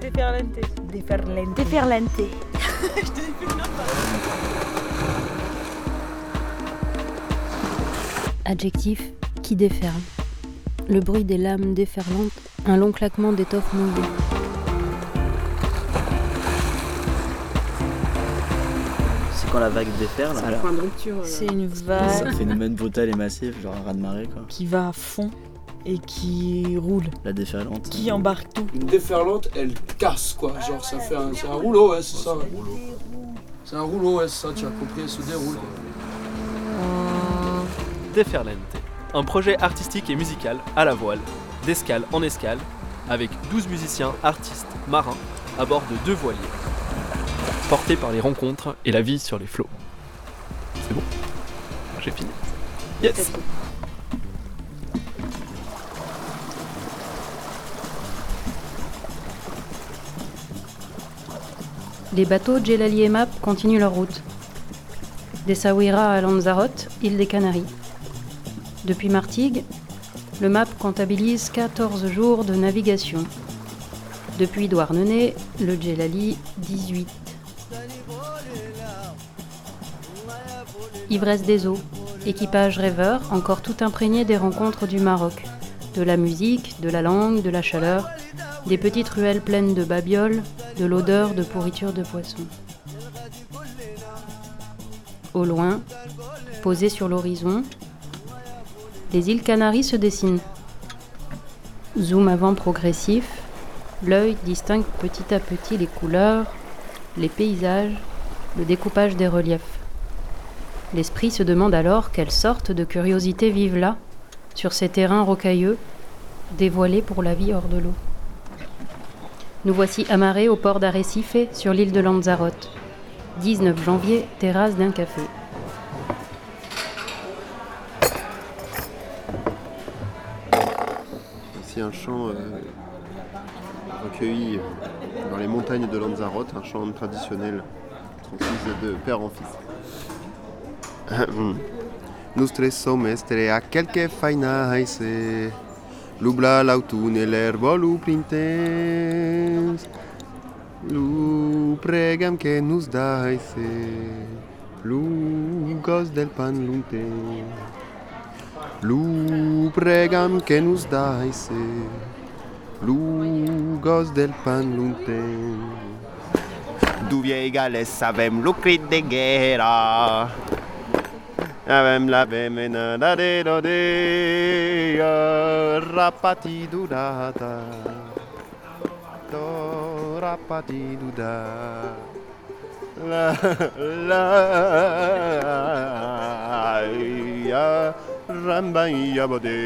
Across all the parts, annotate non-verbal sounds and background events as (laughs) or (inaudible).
déferlante. Déferlante. Déferlante. (laughs) Adjectif qui déferle. Le bruit des lames déferlantes, un long claquement d'étoffe mouillée. C'est quand la vague déferle. C'est un point de rupture. euh, C'est une vague fait une phénomène brutal et massif, genre un raz de marée quoi. qui va à fond et qui roule, La déferlante. qui embarque tout. Une déferlante, elle casse quoi. Genre ça fait un, c'est un rouleau, ouais, c'est ça. C'est un rouleau, ouais, c'est ça. Tu as compris, elle se déroule. quoi. Déferlante, un projet artistique et musical à la voile, d'escale en escale, avec 12 musiciens, artistes, marins, à bord de deux voiliers, portés par les rencontres et la vie sur les flots. C'est bon? J'ai fini. Yes Les bateaux Djelali et Map continuent leur route. D'Essaouira à Lanzarote, île des Canaries. Depuis Martigues, le Map comptabilise 14 jours de navigation. Depuis Douarnenez, le Djelali 18. Ivresse des eaux, équipage rêveur encore tout imprégné des rencontres du Maroc, de la musique, de la langue, de la chaleur, des petites ruelles pleines de babioles, de l'odeur de pourriture de poisson. Au loin, posées sur l'horizon, les îles Canaries se dessinent. Zoom avant progressif, l'œil distingue petit à petit les couleurs, les paysages, le découpage des reliefs. L'esprit se demande alors quelle sorte de curiosité vivent là, sur ces terrains rocailleux, dévoilés pour la vie hors de l'eau. Nous voici amarrés au port d'Arrecife, sur l'île de Lanzarote. 19 janvier, terrasse d'un café. C'est un chant euh, recueilli dans les montagnes de Lanzarote, un chant traditionnel transmis de père en fils. (coughs) Nous sommes a quelque faina Lubla l'autun e l'erbo lu printens. Lu pregam che nus dai se lu gos del pan lunte. Lu pregam che nus dai se lu gos del pan lunte. Du vieiga le savem lu crit de guerra. Avem la vemena de rodea, rapati durata, do rapati. La la ya ya bode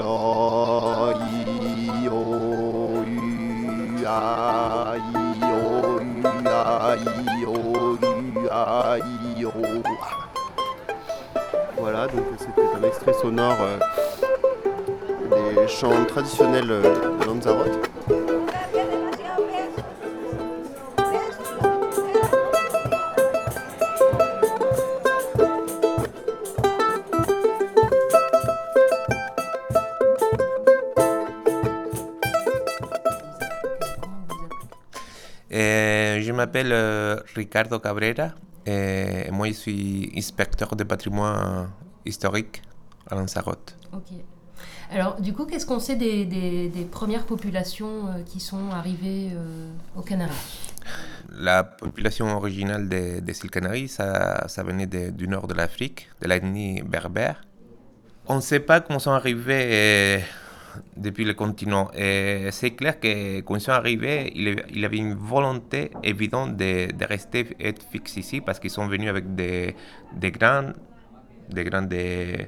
o i o i o i Voilà, donc c'était un extrait sonore euh, des chants traditionnels euh, de Lanzarote. Euh, je m'appelle euh, Ricardo Cabrera et moi je suis inspecteur de patrimoine historique à Lanzarote. Ok. Alors, du coup, qu'est-ce qu'on sait des, des- des premières populations euh, qui sont arrivées euh, aux Canaries La population originale des, des îles Canaries, ça, ça venait de- du nord de l'Afrique, de l'ethnie berbère. On ne sait pas comment sont arrivés depuis le continent. Et c'est clair que quand ils sont arrivés, il il avait une volonté évidente de, de rester être fixe ici parce qu'ils sont venus avec des, grains, des grains de,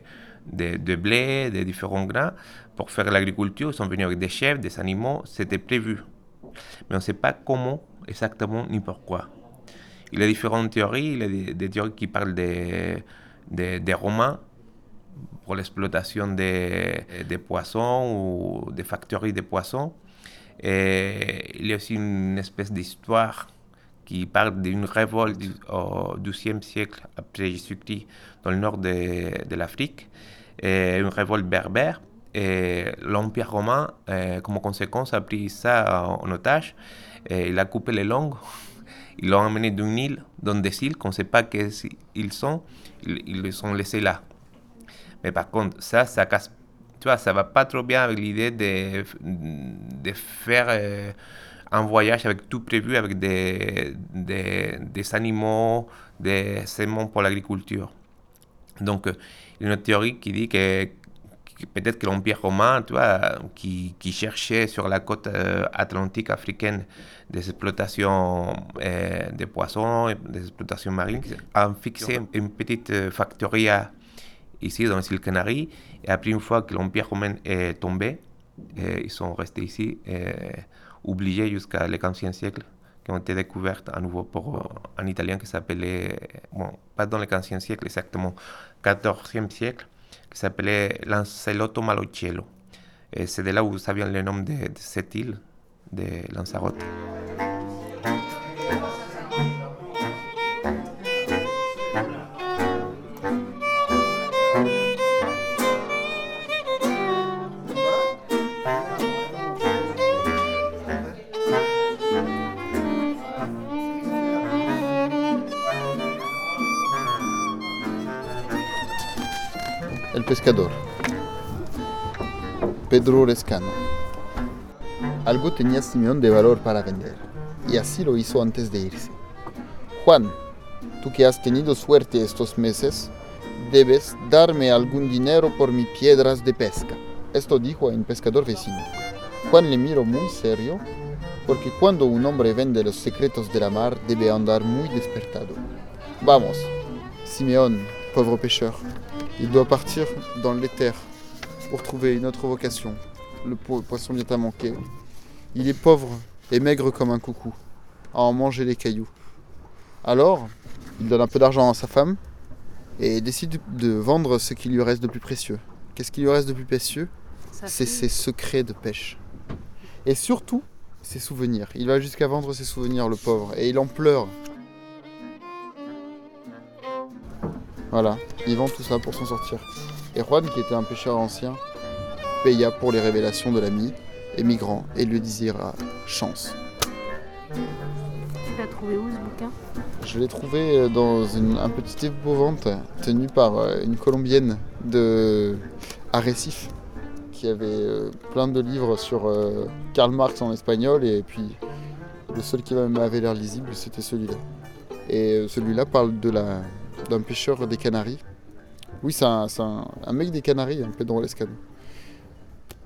de, de blé, des différents grains pour faire l'agriculture. Ils sont venus avec des chèvres, des animaux, c'était prévu. Mais on ne sait pas comment exactement ni pourquoi. Il y a différentes théories. Il y a des, des théories qui parlent des, des, des Romains pour l'exploitation des, des poissons ou des factories de poissons. Et il y a aussi une espèce d'histoire qui parle d'une révolte au XIIe siècle après Jésus-Christ dans le nord de, de l'Afrique, et une révolte berbère. Et l'Empire romain, comme conséquence, a pris ça en otage. Il a coupé les langues. Ils l'ont emmené d'une île, dans des îles qu'on ne sait pas qui ils sont. Ils, ils les ont laissés là. Mais par contre, ça, ça casse. Tu vois, ça va pas trop bien avec l'idée de, de faire euh, un voyage avec tout prévu, avec des, des, des animaux, des semences pour l'agriculture. Donc, il y a une théorie qui dit que, que peut-être que l'Empire romain, tu vois, qui, qui cherchait sur la côte euh, atlantique africaine des exploitations euh, de poissons, des exploitations marines, a fixé une petite euh, factoria ici dans les îles Canaries. Et après, une fois que l'Empire romain est tombé, ils sont restés ici, euh, oubliés jusqu'à le 15e siècle, qui ont été découvertes à nouveau par un Italien qui s'appelait, bon, pas dans le 15e siècle exactement, 14e siècle, qui s'appelait Lancelotto Malocchiello. Et c'est de là où ça vient le nom de, de cette île, de Lanzarote. Pescador. Pedro Lescano. Algo tenía Simeón de valor para vender, y así lo hizo antes de irse. Juan, tú que has tenido suerte estos meses, debes darme algún dinero por mis piedras de pesca. Esto dijo a un pescador vecino. Juan le miró muy serio, porque cuando un hombre vende los secretos de la mar debe andar muy despertado. Vamos, Simeón, pauvre pêcheur. Il doit partir dans l'éther pour trouver une autre vocation. Le po- poisson vient à manquer. Il est pauvre et maigre comme un coucou, à en manger les cailloux. Alors, il donne un peu d'argent à sa femme et décide de vendre ce qui lui reste de plus précieux. Qu'est-ce qui lui reste de plus précieux? C'est ses secrets de pêche. Et surtout, ses souvenirs. Il va jusqu'à vendre ses souvenirs, le pauvre, et il en pleure. Voilà, il vend tout ça pour s'en sortir. Et Juan, qui était un pêcheur ancien, paya pour les révélations de l'ami, émigrant, et lui désira chance. Tu l'as trouvé où ce bouquin? Je l'ai trouvé euh, dans une- un petit épouvante tenu par euh, une colombienne de à Récif qui avait euh, plein de livres sur euh, Karl Marx en espagnol et puis le seul qui m'avait l'air lisible c'était celui-là. Et celui-là parle de la d'un pêcheur des Canaries. Oui, c'est un, un- mec des Canaries, un Pedro Lescano.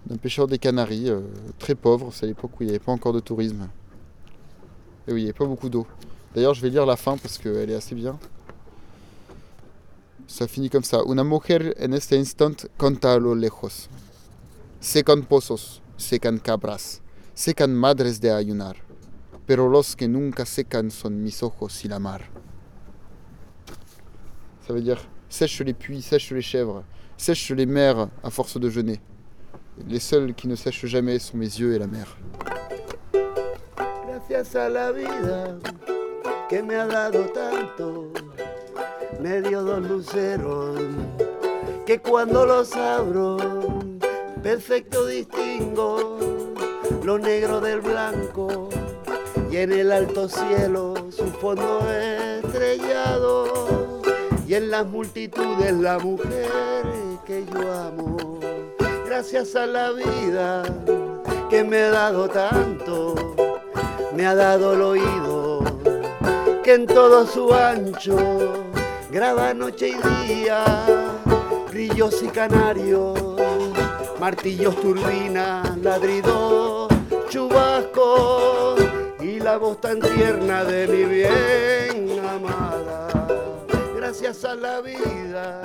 D'un pêcheur des Canaries, euh, très pauvre, c'est à l'époque où il n'y avait pas encore de tourisme. Et oui, il n'y avait pas beaucoup d'eau. D'ailleurs, je vais lire la fin parce qu'elle est assez bien. Ça finit comme ça. Una mujer en este instant conta a lo lejos. Secan pozos, secan cabras, secan madres de ayunar. Pero los que nunca secan son mis ojos y la mar. Ça veut dire sèche les puits, sèche les chèvres, sèche les mers à force de jeûner. Les seuls qui ne sèchent jamais sont mes yeux et la mer. Gracias a la vida que me ha dado tanto, me dio dos luceros que cuando los abro, perfecto distingo lo negro del blanco y en el alto cielo su fondo estrellado y en las multitudes la mujer que yo amo. Gracias a la vida que me ha dado tanto me ha dado el oído que en todo su ancho graba noche y día, grillos y canarios, martillos, turbinas, ladridos, chubascos y la voz tan tierna de mi bien amada. Gracias a la vida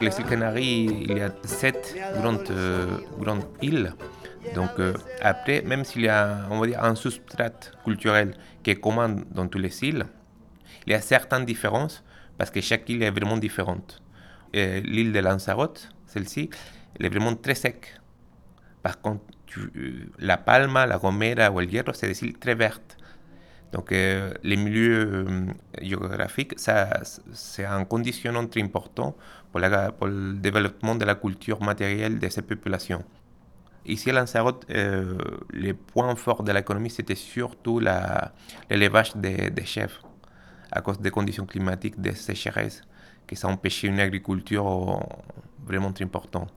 Les il y a sept grandes, euh, grandes îles. Donc euh, après, même s'il y a on va dire, un substrat culturel qui est commun dans toutes les îles, il y a certaines différences parce que chaque île est vraiment différente. Euh, L'île de Lanzarote, celle-ci, elle est vraiment très sec. Par contre, tu- euh, la Palma, la Gomera ou el Hierro, c'est des îles très vertes. Donc, euh, les milieux euh, géographiquiques, ça, c'est un conditionnant très important pour, le développement de la culture matérielle de ces populations. Ici à Lanzarote, euh, les points forts de l'économie, c'était surtout l'élevage des, des chèvres, à cause des conditions climatiques, des sécheresses, qui ça empêché une agriculture vraiment très importante.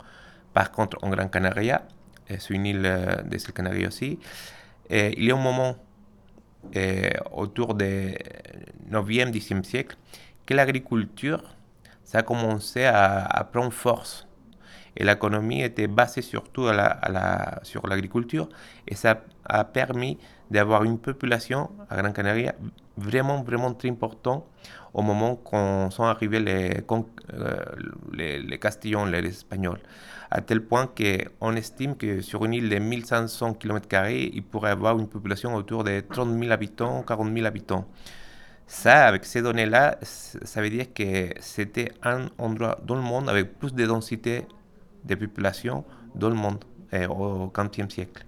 Par contre, en Gran Canaria, c'est une île des îles Canaries aussi, et il y a un moment autour du 9e, 10e siècle que l'agriculture, ça a commencé à, prendre force. Et l'économie était basée surtout à la- sur l'agriculture et ça a permis d'avoir une population à Gran Canaria vraiment, vraiment très importante au moment quand sont arrivés les, euh, les Castillons, les Espagnols. À tel point qu'on estime que sur une île de 1500 km, il pourrait avoir une population autour de 30 000 habitants, 40 000 habitants. Ça, avec ces données-là, ça veut dire que c'était un endroit dans le monde avec plus de densité de population dans le monde euh, au XVe siècle.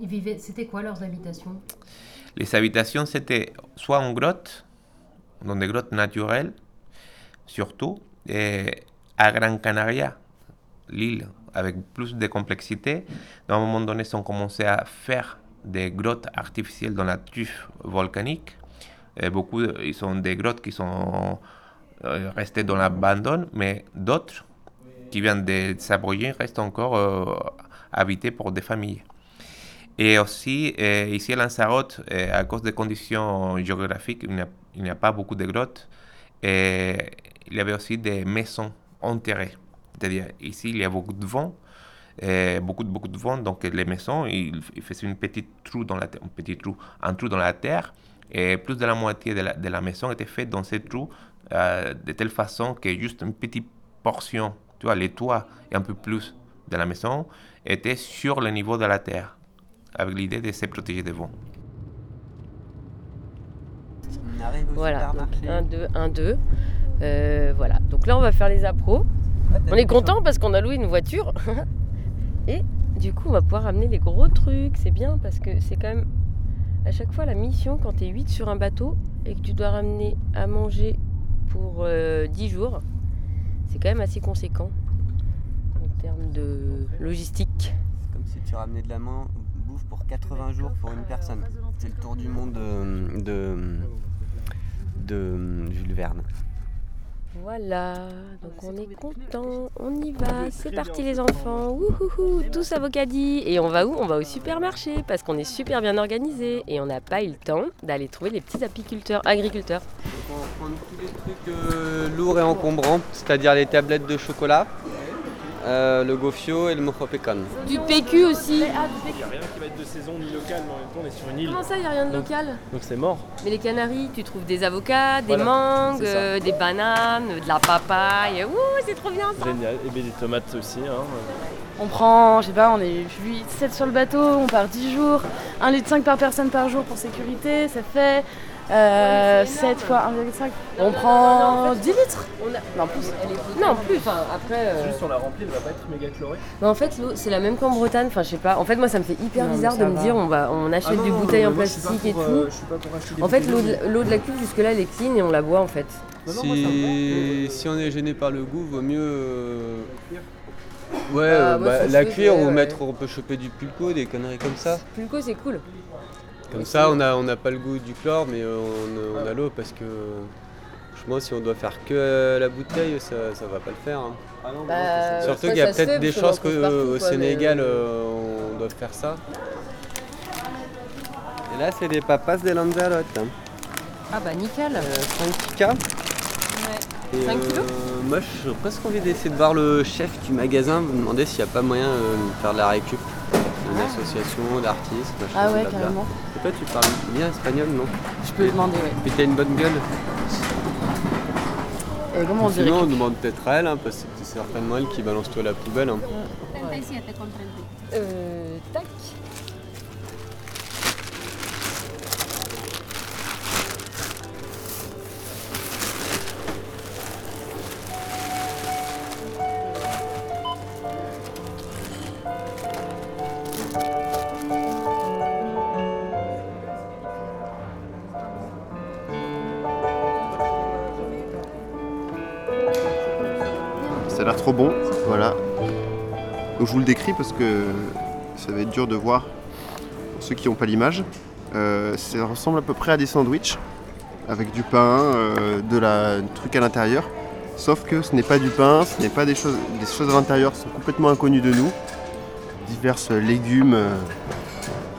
Ils vivaient, c'était quoi leurs habitations? Les habitations, c'était soit en grotte, dans des grottes naturelles, surtout, et à Gran Canaria, l'île avec plus de complexité. À un moment donné, ils ont commencé à faire des grottes artificielles dans la tuffe volcanique. Beaucoup, ils sont des grottes qui sont euh, restées dans l'abandon, mais d'autres qui viennent de s'abroger restent encore euh, habitées pour des familles. Et aussi, euh, ici à Lanzarote, euh, à cause des conditions géographiques, il n'y a, pas beaucoup de grottes. Il y avait aussi des maisons enterrées. C'est-à-dire, ici, il y a beaucoup de vent, euh, beaucoup, de- beaucoup de vent. Donc, les maisons, ils, ils faisaient une petite trou dans la un petit trou, un trou dans la terre. Et plus de la moitié de la, de la maison était faite dans ces trous, euh, de telle façon que juste une petite portion, tu vois, les toits et un peu plus de la maison était sur le niveau de la terre, avec l'idée de se protéger des vents. Voilà, supermarché. 1, 2, 1, 2. Euh, voilà, donc là on va faire les appros. On est content parce qu'on a loué une voiture. (laughs) Et du coup on va pouvoir amener les gros trucs. C'est bien parce que c'est quand même à chaque fois la mission quand tu es 8 sur un bateau et que tu dois ramener à manger pour euh, 10 jours. C'est quand même assez conséquent en termes de logistique. C'est comme si tu ramenais de la main bouffe pour 80 jours pour une personne. C'est le tour du monde de, de, de Jules Verne. Voilà, donc on est content, on y va, c'est parti les enfants, Wouhouhou, tous avocadis. Et on va où? On va au supermarché parce qu'on est super bien organisé et on n'a pas eu le temps d'aller trouver les petits apiculteurs, agriculteurs. On va prendre tous les trucs euh, lourds et encombrants, c'est-à-dire les tablettes de chocolat, euh, le gofio et le mofopécan. Du PQ aussi. Il n'y a rien qui va être de saison ni local, mais en même temps, on est sur une île. Comment ça, il n'y a rien de Donc- local Donc c'est mort. Mais les Canaries, tu trouves des avocats, des Voilà, mangues, euh, des bananes, de la papaye. Ouh, c'est trop bien ça Génial. Et bien des tomates aussi. Hein. On prend, je sais pas, on est 8, 7 sur le bateau, on part 10 jours, 1 litre 5 par personne par jour pour sécurité, ça fait euh, 7 fois 1,5. On prend 10 litres Non, plus. Non, plus, enfin après. euh, Juste on l'a remplie, elle va pas être méga chlorée. Mais en fait, l'eau, c'est la même qu'en Bretagne. Enfin, je sais pas. En fait, moi, ça me fait hyper Non, mais bizarre ça de me va. dire on, va, on achète Ah non, des non, bouteilles en plastique et tout. euh, je suis pas pour acheter des en fait, l'eau de, l'eau de la cuve, jusque-là, elle est clean et on la boit en fait. Si, si on est gêné par le goût, vaut mieux euh, ouais, Bah, euh, moi, bah, la se cuire ou ouais. mettre, on peut choper du pulco, des conneries comme ça. Pulco, c'est cool. Comme ça, on n'a on a pas le goût du chlore, mais euh, on, on a l'eau parce que franchement, si on doit faire que euh, la bouteille, ça, ça va pas le faire. hein. Bah, Surtout qu'il y a peut-être des chances qu'au Sénégal, mais- euh, on doit faire ça. Et là, c'est des papas de Lanzarote. hein. Ah bah nickel. Euh, 5 K. Et, 5 kilos? euh, Moi, j'ai presque envie d'essayer de voir le chef du magasin, me demander s'il n'y a pas moyen euh, de faire de la récup. Une association d'artistes, machin, Ah ouais, blabla. carrément. Et toi, tu parles bien espagnol, non? Je peux demander, ouais. Puis t'as une bonne gueule? Et comment on dirait Sinon, on demande peut-être à elle, hein, parce que c'est certainement elle qui balance toi à la poubelle. hein. Euh, tac. Vous le décris parce que ça va être dur de voir pour ceux qui n'ont pas l'image. Euh, ça ressemble à peu près à des sandwichs avec du pain, euh, de la truc à l'intérieur. Sauf que ce n'est pas du pain, ce n'est pas des choses, des choses à l'intérieur sont complètement inconnues de nous. Diverses légumes euh,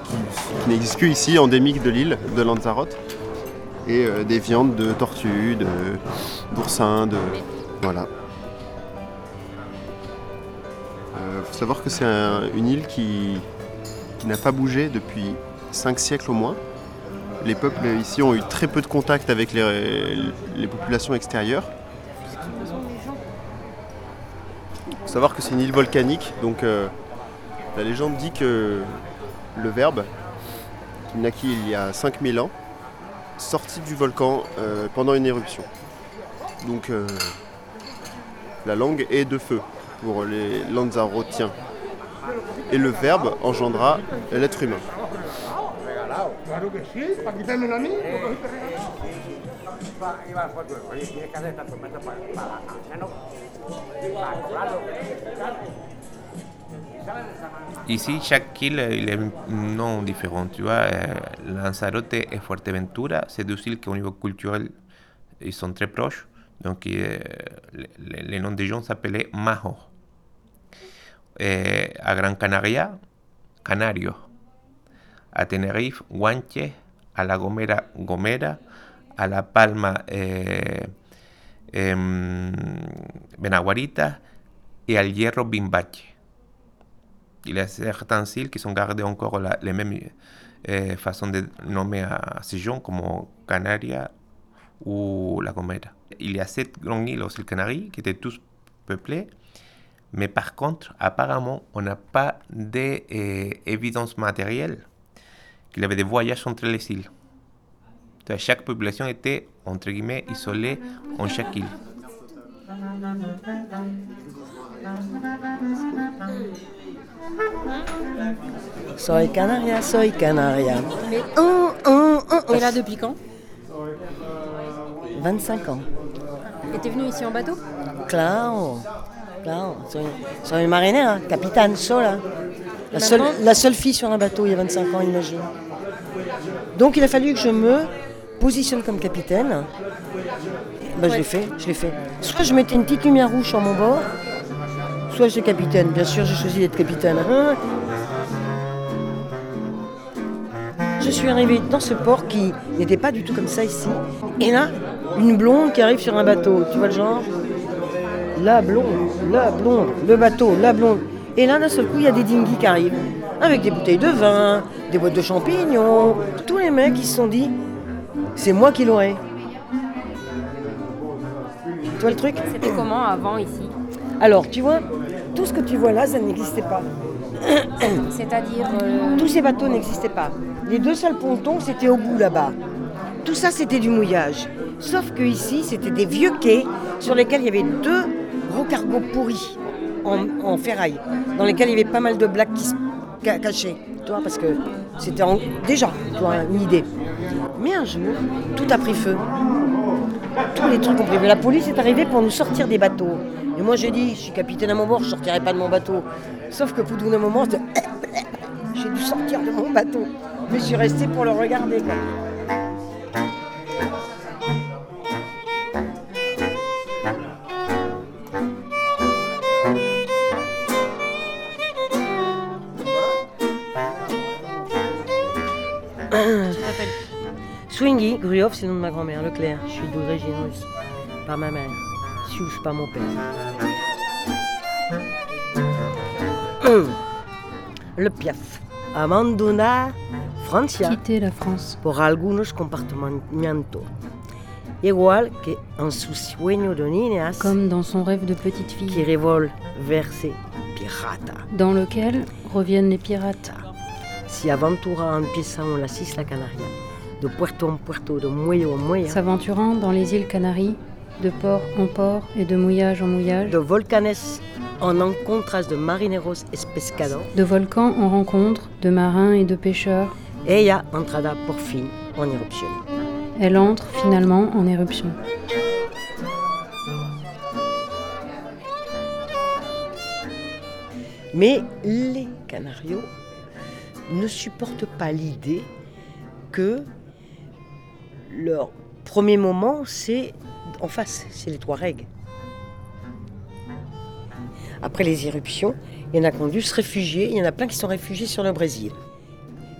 qui, n'existent que ici, endémiques de l'île de Lanzarote. Et des viandes de tortues, de d'oursins, de. Voilà. Faut savoir que c'est un- une île qui, n'a pas bougé depuis 5 siècles au moins. Les peuples ici ont eu très peu de contact avec les, populations extérieures. Il faut savoir que c'est une île volcanique, donc euh, la légende dit que le verbe, qui naquit il y a 5000 ans, sorti du volcan euh, pendant une éruption. Donc euh, la langue est de feu pour les Lanzarotiens. Et le verbe engendra l'être humain. A. Ici, chaque île, il est un nom différent. Tu vois, euh, Lanzarote et Fuerteventura, c'est deux îles qui, au niveau culturel, ils sont très proches. Donc, euh, les, noms des gens s'appelaient Majo. Et à Gran Canaria, Canario. A Tenerife, Guanche. A La Gomera, Gomera. A La Palma, eh, em, Benaguarita. Et al Hierro, Bimbache. Y a certaines îles qui sont gardées encore la, les mêmes euh, façons de nommer à ces gens, comme Canaria ou La Gomera. Il y a sept grandes îles aux îles Canaries qui étaient tous peuplées, mais par contre, apparemment, on n'a pas d'évidence matérielle qu'il y avait des voyages entre les îles. Donc, chaque population était, entre guillemets, isolée en chaque île. Soy Canaria, soy Canaria. Hum, hum, hum, Et là, depuis quand? 25 ans. Et t'es venu ici en bateau? Claro, claro. Soy, soy marinera, capitaine, sola. La seule, la seule fille sur un bateau il y a 25 ans, imagine. Donc il a fallu que je me positionne comme capitaine. Ben, Je l'ai fait, je l'ai fait. Soit je mettais une petite lumière rouge sur mon bord, soit j'étais capitaine. Bien sûr, j'ai choisi d'être capitaine. Je suis arrivée dans ce port qui n'était pas du tout comme ça ici. Et là, une blonde qui arrive sur un bateau. Tu vois le genre? La blonde, la blonde, le bateau, la blonde. Et là, d'un seul coup, il y a des dinghies qui arrivent. Avec des bouteilles de vin, des boîtes de champignons. Tous les mecs, ils se sont dit, c'est moi qui l'aurai. Tu vois le truc C'était comment avant ici Alors, tu vois, tout ce que tu vois là, ça n'existait pas. (coughs) C'est-à-dire. euh, Tous ces bateaux n'existaient pas. Les deux seuls pontons, c'était au bout là-bas. Tout ça, c'était du mouillage. Sauf que ici, c'était des vieux quais sur lesquels il y avait deux gros cargos pourris en, ferraille, dans lesquels il y avait pas mal de blagues qui se ca- cachaient. Tu parce que c'était déjà tu vois, une idée. Mais un jour, tout a pris feu. Tous les trucs ont pris feu. La police est arrivée pour nous sortir des bateaux. Et moi, j'ai dit, je suis capitaine à mon bord, je sortirai pas de mon bateau. Sauf que pour d'un moment, (coughs) j'ai dû sortir de mon bateau. Mais je suis restée pour le regarder. Gruoff, c'est le nom de ma grand-mère, Leclerc. Je suis d'origine russe. Par ma mère. Sius, par mon père. Hum. Le Piaf. Abandona Francia. Quitter la France. Por algunos comportamientos. Igual que en su sueño de niñas. Comme dans son rêve de petite fille. Qui révole vers ses piratas. Dans lequel reviennent les pirates. Si aventura empieza en las Islas Canarias, de puerto en puerto, de muelle en muelle, S'aventurant dans les îles Canaries, de port en port et de mouillage en mouillage. de volcanes en encontras de marineros pescados, De volcans en rencontre, de marins et de pêcheurs. ella entrada por fin en éruption. Elle entre finalement en éruption. Mais les Canarios ne supportent pas l'idée que leur premier moment, c'est en face, c'est les Touaregs. Après les éruptions, il y en a qui ont dû se réfugier, il y en a plein qui sont réfugiés sur le Brésil.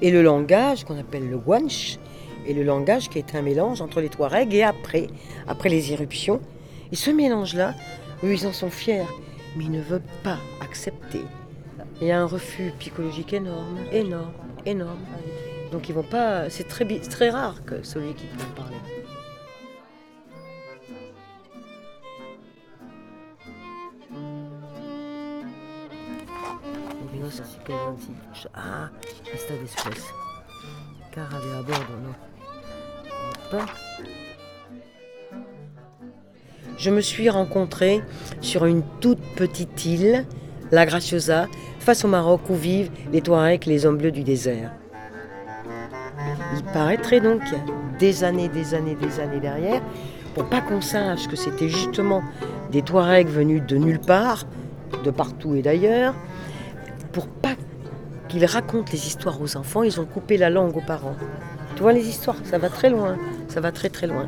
Et le langage qu'on appelle le guanche est le langage qui est un mélange entre les Touaregs et après, après les éruptions. Et ce mélange-là, eux, ils en sont fiers, mais ils ne veulent pas accepter. Il y a un refus psychologique énorme, énorme, énorme. Donc ils vont pas. C'est très, très rare que celui qui peut parler. Ah, esta después. Cara de a bordo, non. Hop. Je me suis rencontrée sur une toute petite île, la Graciosa, face au Maroc où vivent les Touaregs, les hommes bleus du désert. Il paraîtrait donc des années, des années, des années derrière, pour pas qu'on sache que c'était justement des Touaregs venus de nulle part, de partout et d'ailleurs, pour pas qu'ils racontent les histoires aux enfants, ils ont coupé la langue aux parents. Tu vois les histoires, ça va très loin, ça va très très loin.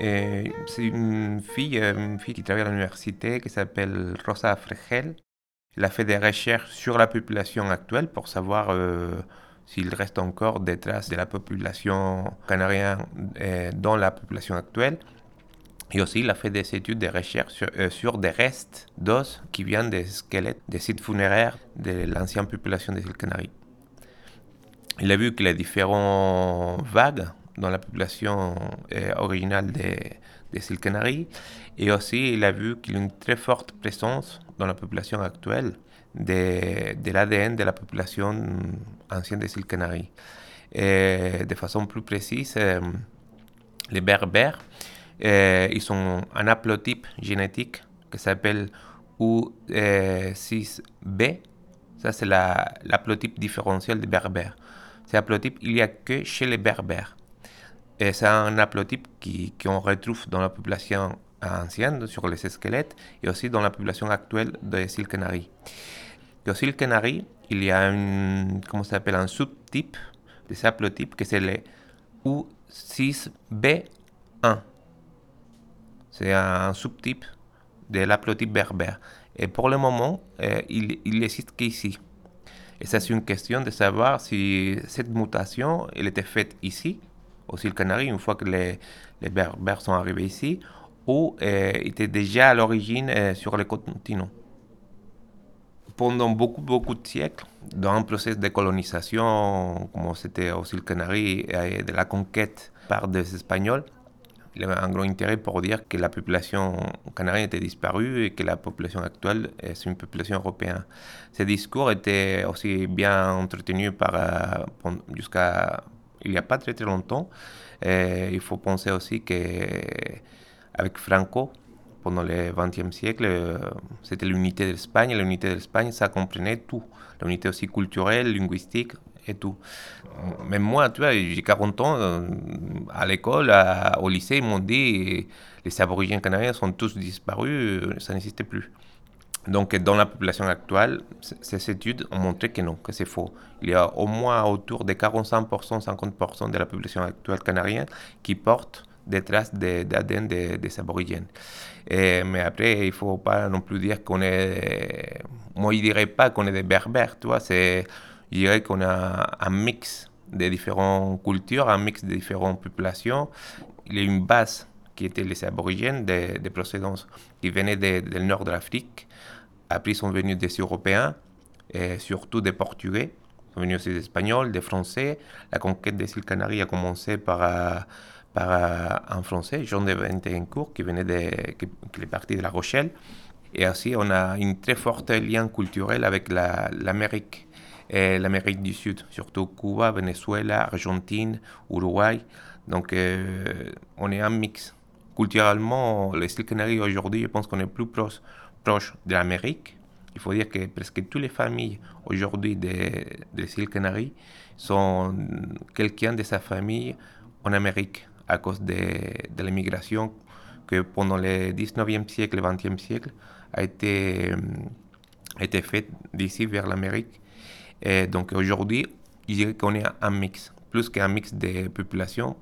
C'est une fille, euh, une fille qui travaille à l'université qui s'appelle Rosa Fregel. Elle a fait des recherches sur la population actuelle pour savoir euh, s'il reste encore des traces de la population canarienne euh, dans la population actuelle. Et aussi, il a fait des études, des recherches sur, euh, sur des restes d'os qui viennent des squelettes des sites funéraires de l'ancienne population des îles Canaries. Il a vu que les différentes vagues dans la population euh, originale des, des îles Canaries, et aussi il a vu qu'il y a une très forte présence dans la population actuelle de, de l'ADN de la population ancienne des îles Canaries. Et de façon plus précise, euh, les berbères, ils ont un haplotype génétique qui s'appelle U6B. Ça, c'est l'haplotype différentiel des berbères. Cet haplotype, il n'y a que chez les berbères. Et c'est un haplotype qui- qu'on retrouve dans la population ancienne, sur les squelettes, et aussi dans la population actuelle des îles Canaries. Et aux îles Canaries, il y a un, comment ça s'appelle, un sous-type de cet haplotype, que c'est le U6B1. C'est un sous-type de l'haplotype berbère. Et pour le moment, euh, il, il existe qu'ici. Et ça, c'est une question de savoir si cette mutation, elle était faite ici, aux îles Canaries, une fois que les, les berbères sont arrivés ici, ou euh, était déjà à l'origine euh, sur le continent. Pendant beaucoup, beaucoup de siècles, dans un processus de colonisation, comme c'était aux îles Canaries, et de la conquête par des Espagnols, il y avait un grand intérêt pour dire que la population canarienne était disparue et que la population actuelle est une population européenne. Ce discours était aussi bien entretenu euh, jusqu'à il n'y a pas très très longtemps. Il faut penser aussi qu'avec Franco, pendant le XXe siècle, c'était l'unité de l'Espagne. L'unité de l'Espagne, ça comprenait tout. L'unité aussi culturelle, linguistique et tout. Même moi, tu vois, j'ai 40 ans, euh, à l'école, au lycée, ils m'ont dit les aborigènes canadiens sont tous disparus, euh, ça n'existait plus. Donc, dans la population actuelle, ces études ont montré que non, que c'est faux. Il y a au moins autour de 45%, 50% de la population actuelle canarienne qui porte des traces d'ADN des, des aborigènes. Et- mais après, il ne faut pas non plus dire qu'on est. Moi, je ne dirais pas qu'on est des berbères, tu vois. Je dirais qu'on a un mix de différentes cultures, un mix de différentes populations. Il y a une base qui était les aborigènes de, de procédance qui venaient de- du nord de l'Afrique. Après, ils sont venus des Européens, et surtout des Portugais. Ils sont venus aussi des Espagnols, des Français. La conquête des îles Canaries a commencé par, euh, par euh, un Français, Jean de Ventecourt, qui venait de, qui, est parti de La Rochelle. Et aussi, on a un très fort lien culturel avec la- l'Amérique l'Amérique du Sud, surtout Cuba, Venezuela, Argentine, Uruguay. Donc, euh, on est un mix culturellement, les îles Canaries aujourd'hui, je pense qu'on est plus proche, de l'Amérique. Il faut dire que presque toutes les familles aujourd'hui des, des îles Canaries sont quelqu'un de sa famille en Amérique à cause de, de l'immigration que pendant le 19e siècle et 20e siècle a été, a été faite d'ici vers l'Amérique. Et donc aujourd'hui, je dirais qu'on est un mix, plus qu'un mix de population,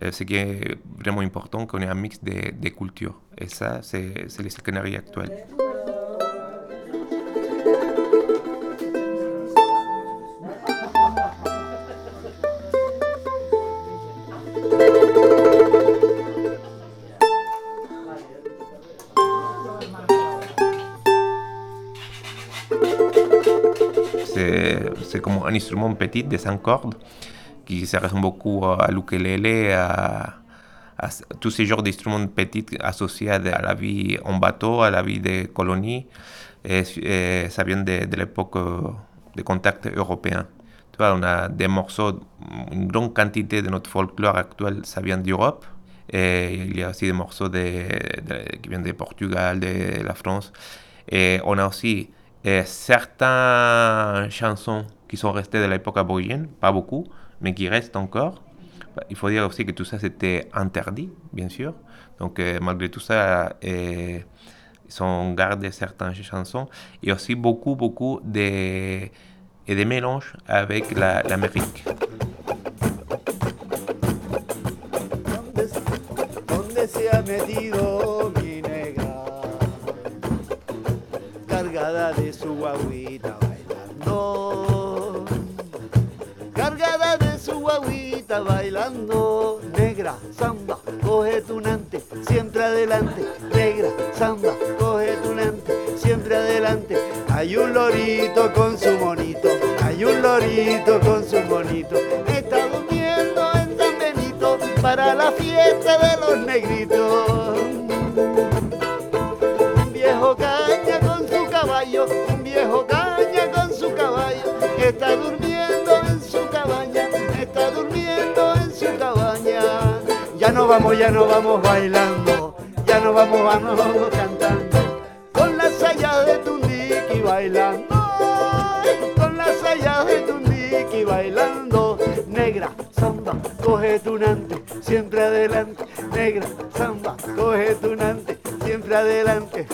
ce qui est vraiment important, qu'on ait un mix de, de cultures. Et ça, c'est les Canaries actuels. C'est comme un instrument petit de 5 cordes qui se ressemble beaucoup à l'ukulélé, à, tous ces genres d'instruments petits associés à la vie en bateau, à la vie des colonies. Et, ça vient de, l'époque des contacts européens. Tu vois, on a des morceaux, une grande quantité de notre folklore actuel, ça vient d'Europe. Et il y a aussi des morceaux qui viennent de Portugal, de la France. Et on a aussi et certaines chansons qui sont restées de l'époque aborigène, pas beaucoup, mais qui restent encore. Il faut dire aussi que tout ça c'était interdit, bien sûr. Donc euh, malgré tout ça, euh, ils ont gardé certaines chansons et aussi beaucoup, beaucoup de, et des mélanges avec l'Amérique. La, bailando. Negra, samba, coge tunante, siempre adelante. Negra, samba, coge tunante, siempre adelante. Hay un lorito con su monito, hay un lorito con su monito. Está durmiendo en San Benito para la fiesta de los negritos. Un viejo caña con su caballo, un viejo caña con su caballo, está durmiendo Ya no vamos, ya no vamos bailando, ya no vamos, vamos, vamos cantando, con las sayas de Tundiki bailando, con las sayas de Tundiki bailando, negra, samba, coge tunante, siempre adelante, negra, samba, coge tunante, siempre adelante.